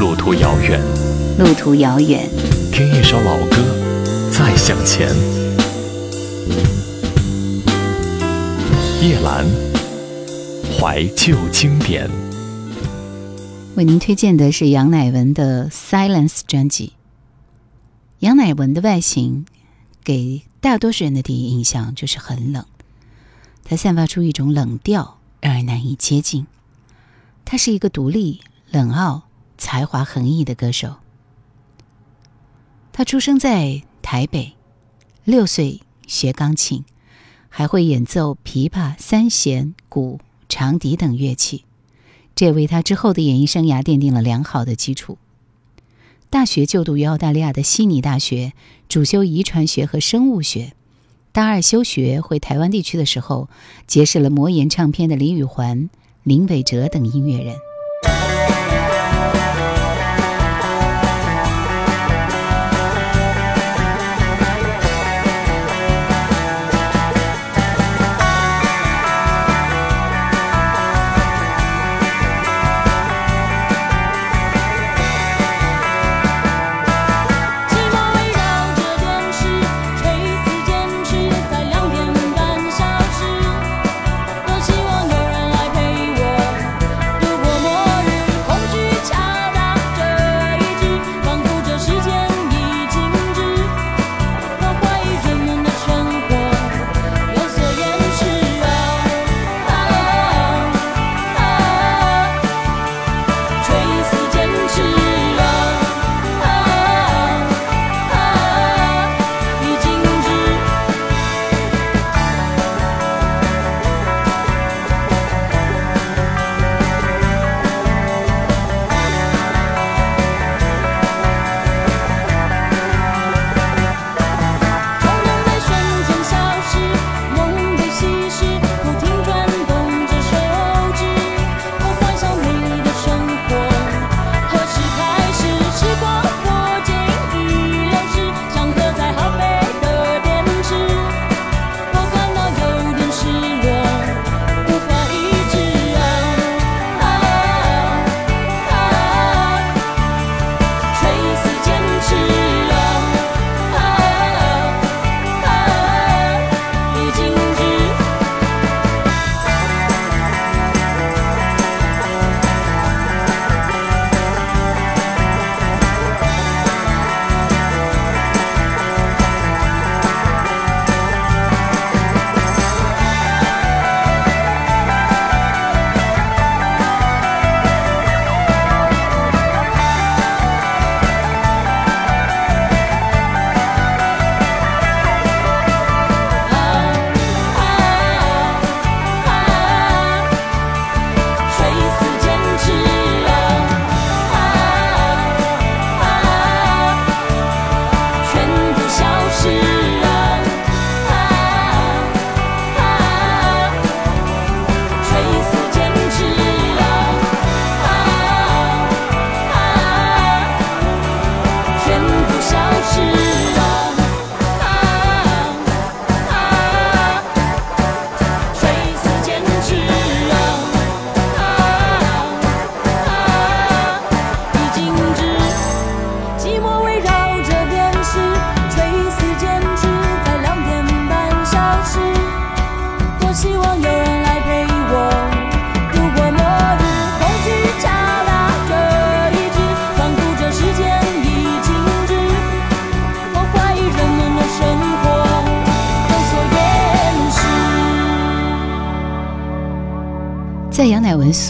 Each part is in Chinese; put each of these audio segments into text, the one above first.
路途遥远，路途遥远，听一首老歌，再向前。叶兰，怀旧经典。为您推荐的是杨乃文的《Silence》专辑。杨乃文的外形给大多数人的第一印象就是很冷，他散发出一种冷调，让人难以接近。他是一个独立、冷傲、才华横溢的歌手。他出生在台北，六岁学钢琴，还会演奏琵琶、三弦、鼓、长笛等乐器，这为他之后的演艺生涯奠定了良好的基础。大学就读于澳大利亚的悉尼大学，主修遗传学和生物学。大二休学回台湾地区的时候，结识了魔岩唱片的李宇环、林伟哲等音乐人。在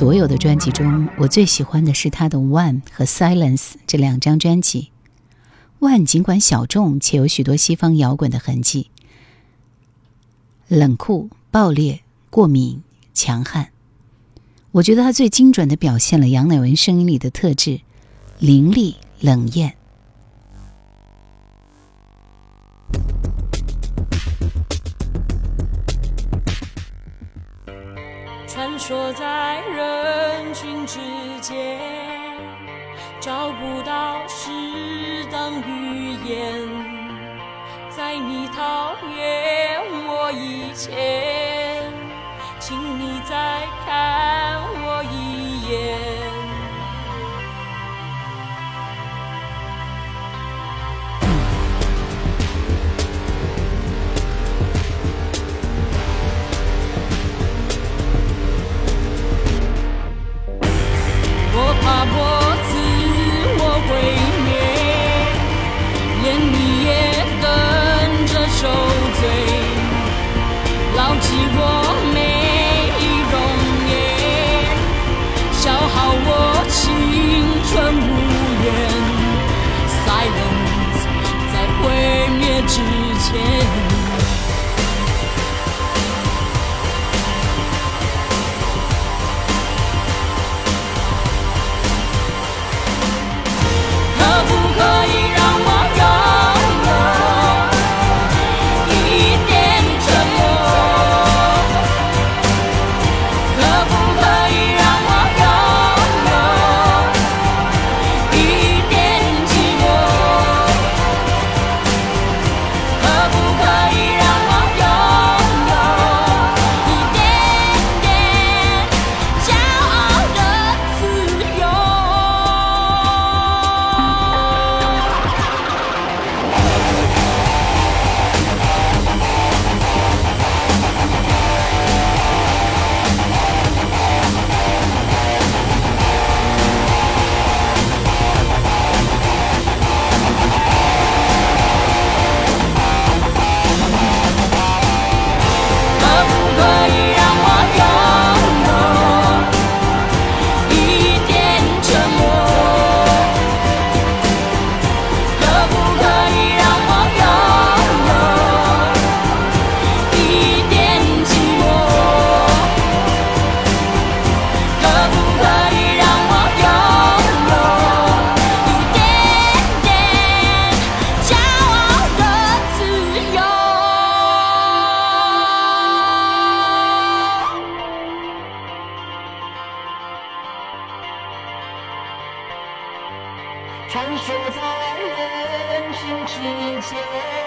所有的专辑中，我最喜欢的是他的《One》和《Silence》这两张专辑。《One》尽管小众，且有许多西方摇滚的痕迹，冷酷、暴烈、过敏、强悍。我觉得他最精准的表现了杨乃文声音里的特质：凌厉、冷艳。说在人群之间，找不到适当语言，在你讨厌我以前，请你再看。穿梭在人群之间，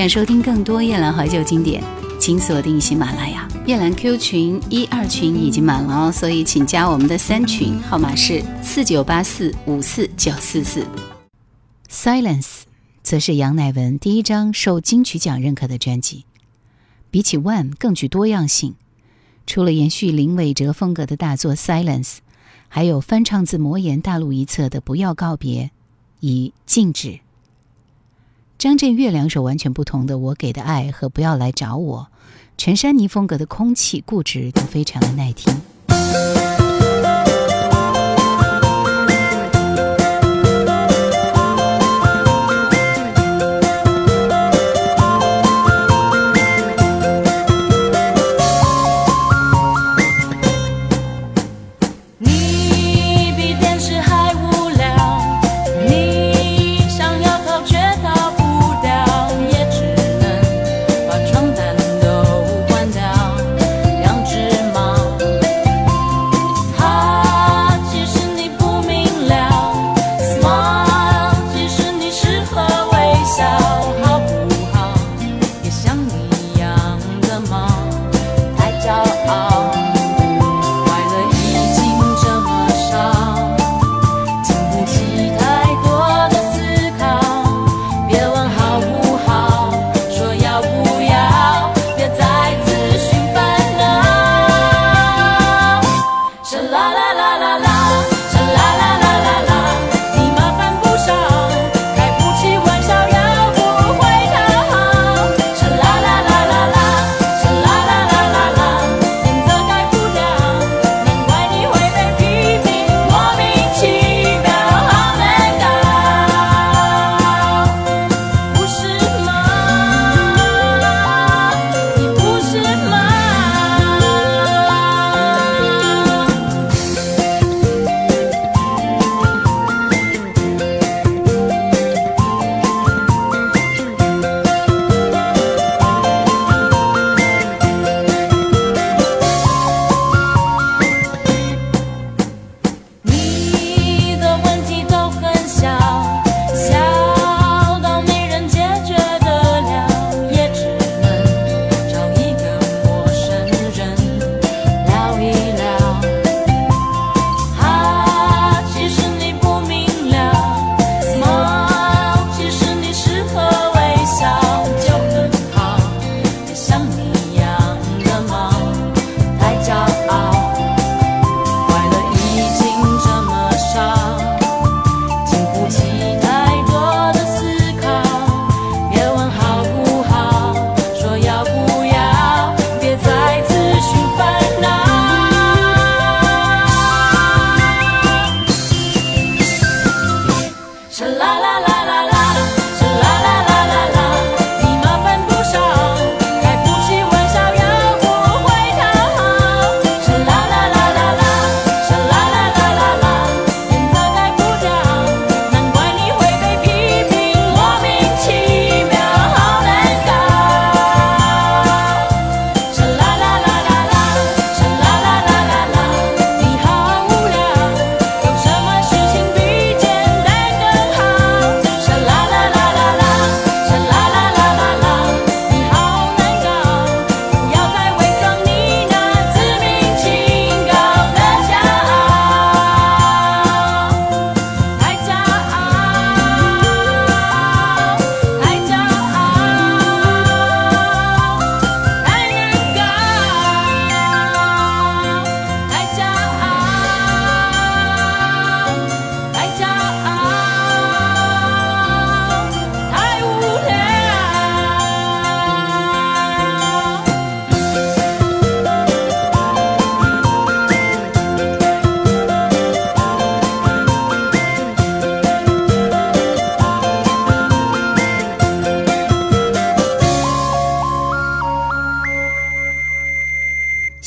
想收听更多夜兰怀旧经典，请锁定喜马拉雅。夜兰 Q 群一二群已经满了哦，所以请加我们的三群，号码是四九八四五四九四四。Silence 则是杨乃文第一张受金曲奖认可的专辑，比起 One 更具多样性。除了延续林伟哲风格的大作《Silence》，还有翻唱自魔岩大陆一侧的《不要告别》，以静止。张震岳两首完全不同的《我给的爱》和《不要来找我》，陈珊妮风格的空气固执都非常的耐听。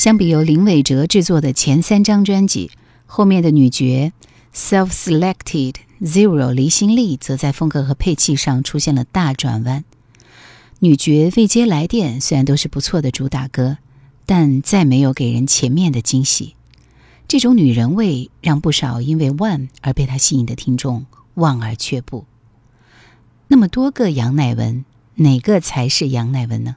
相比由林伟哲制作的前三张专辑，后面的女角 Self Selected Zero 离心力则在风格和配器上出现了大转弯。女爵未接来电虽然都是不错的主打歌，但再没有给人前面的惊喜。这种女人味让不少因为 One 而被她吸引的听众望而却步。那么多个杨乃文，哪个才是杨乃文呢？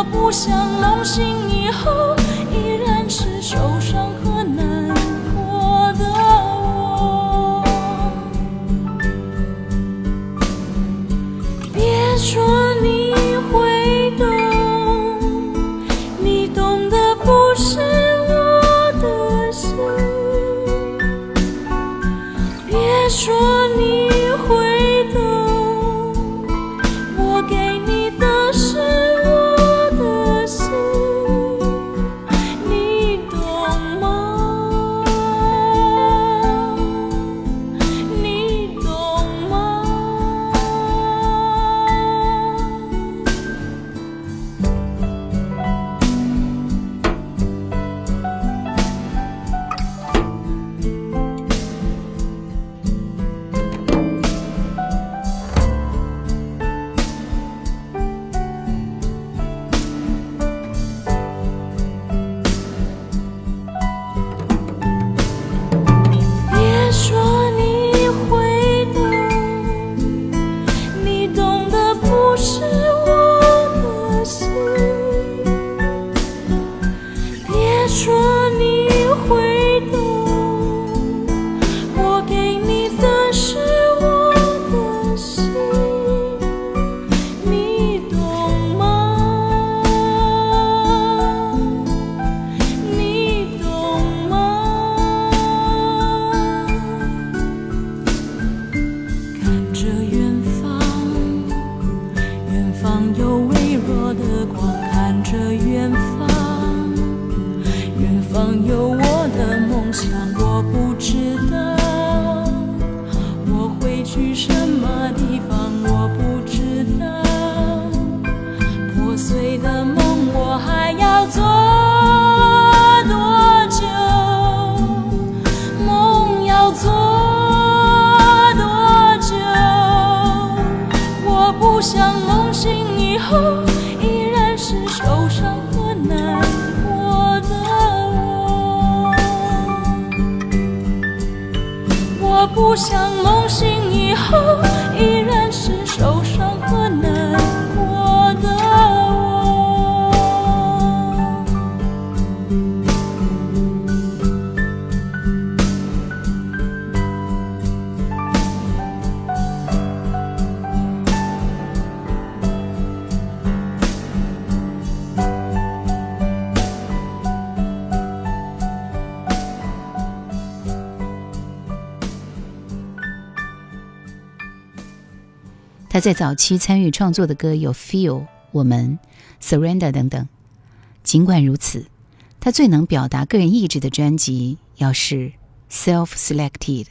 我不想梦醒以后依然是受醒以后依然是受伤和难过的我。我不想梦醒以后他在早期参与创作的歌有《Feel》、《我们》、《Surrender》等等。尽管如此，他最能表达个人意志的专辑要是 self-selected，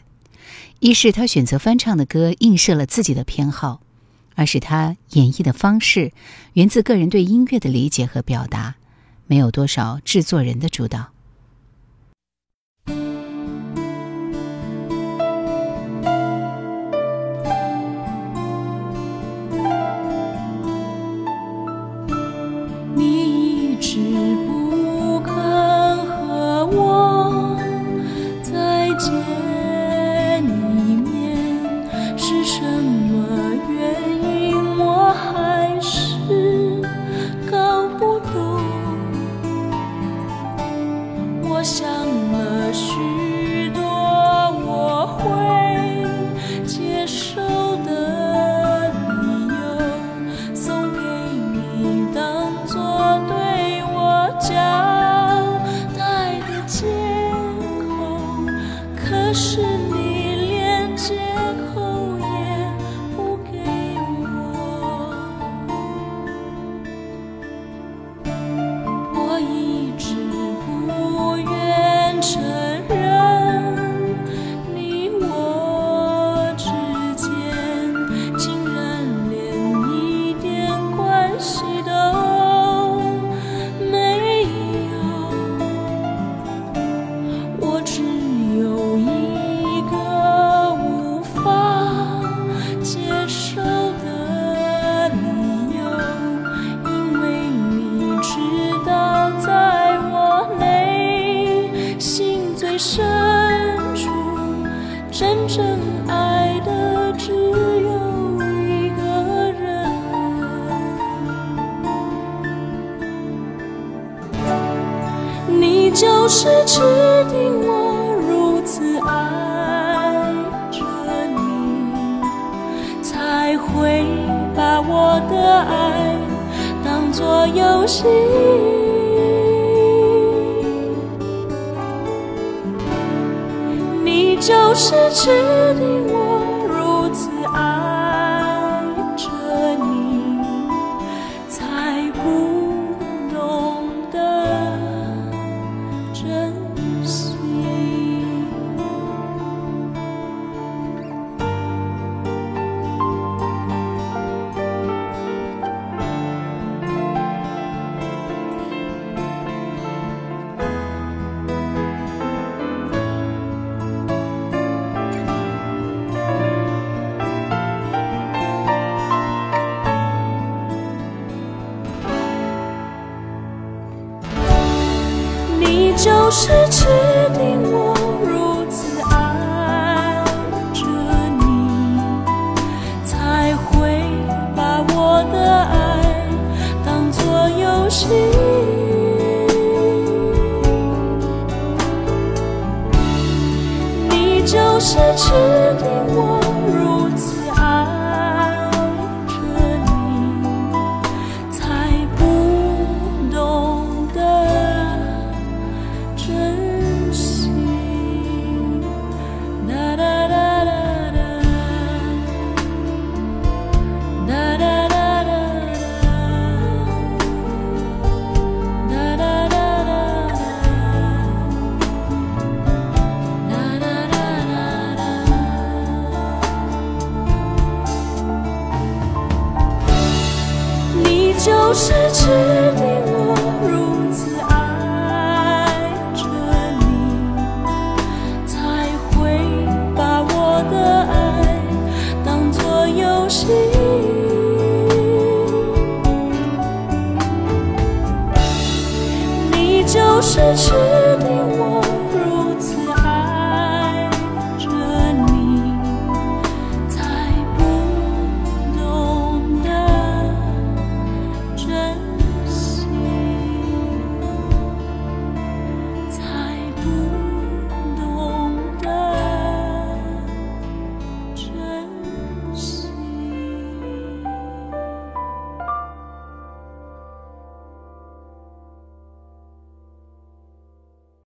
一是他选择翻唱的歌映射了自己的偏好，二是他演绎的方式源自个人对音乐的理解和表达，没有多少制作人的主导。是指定我如此爱着你，才会把我的爱当作游戏。你就是指定我你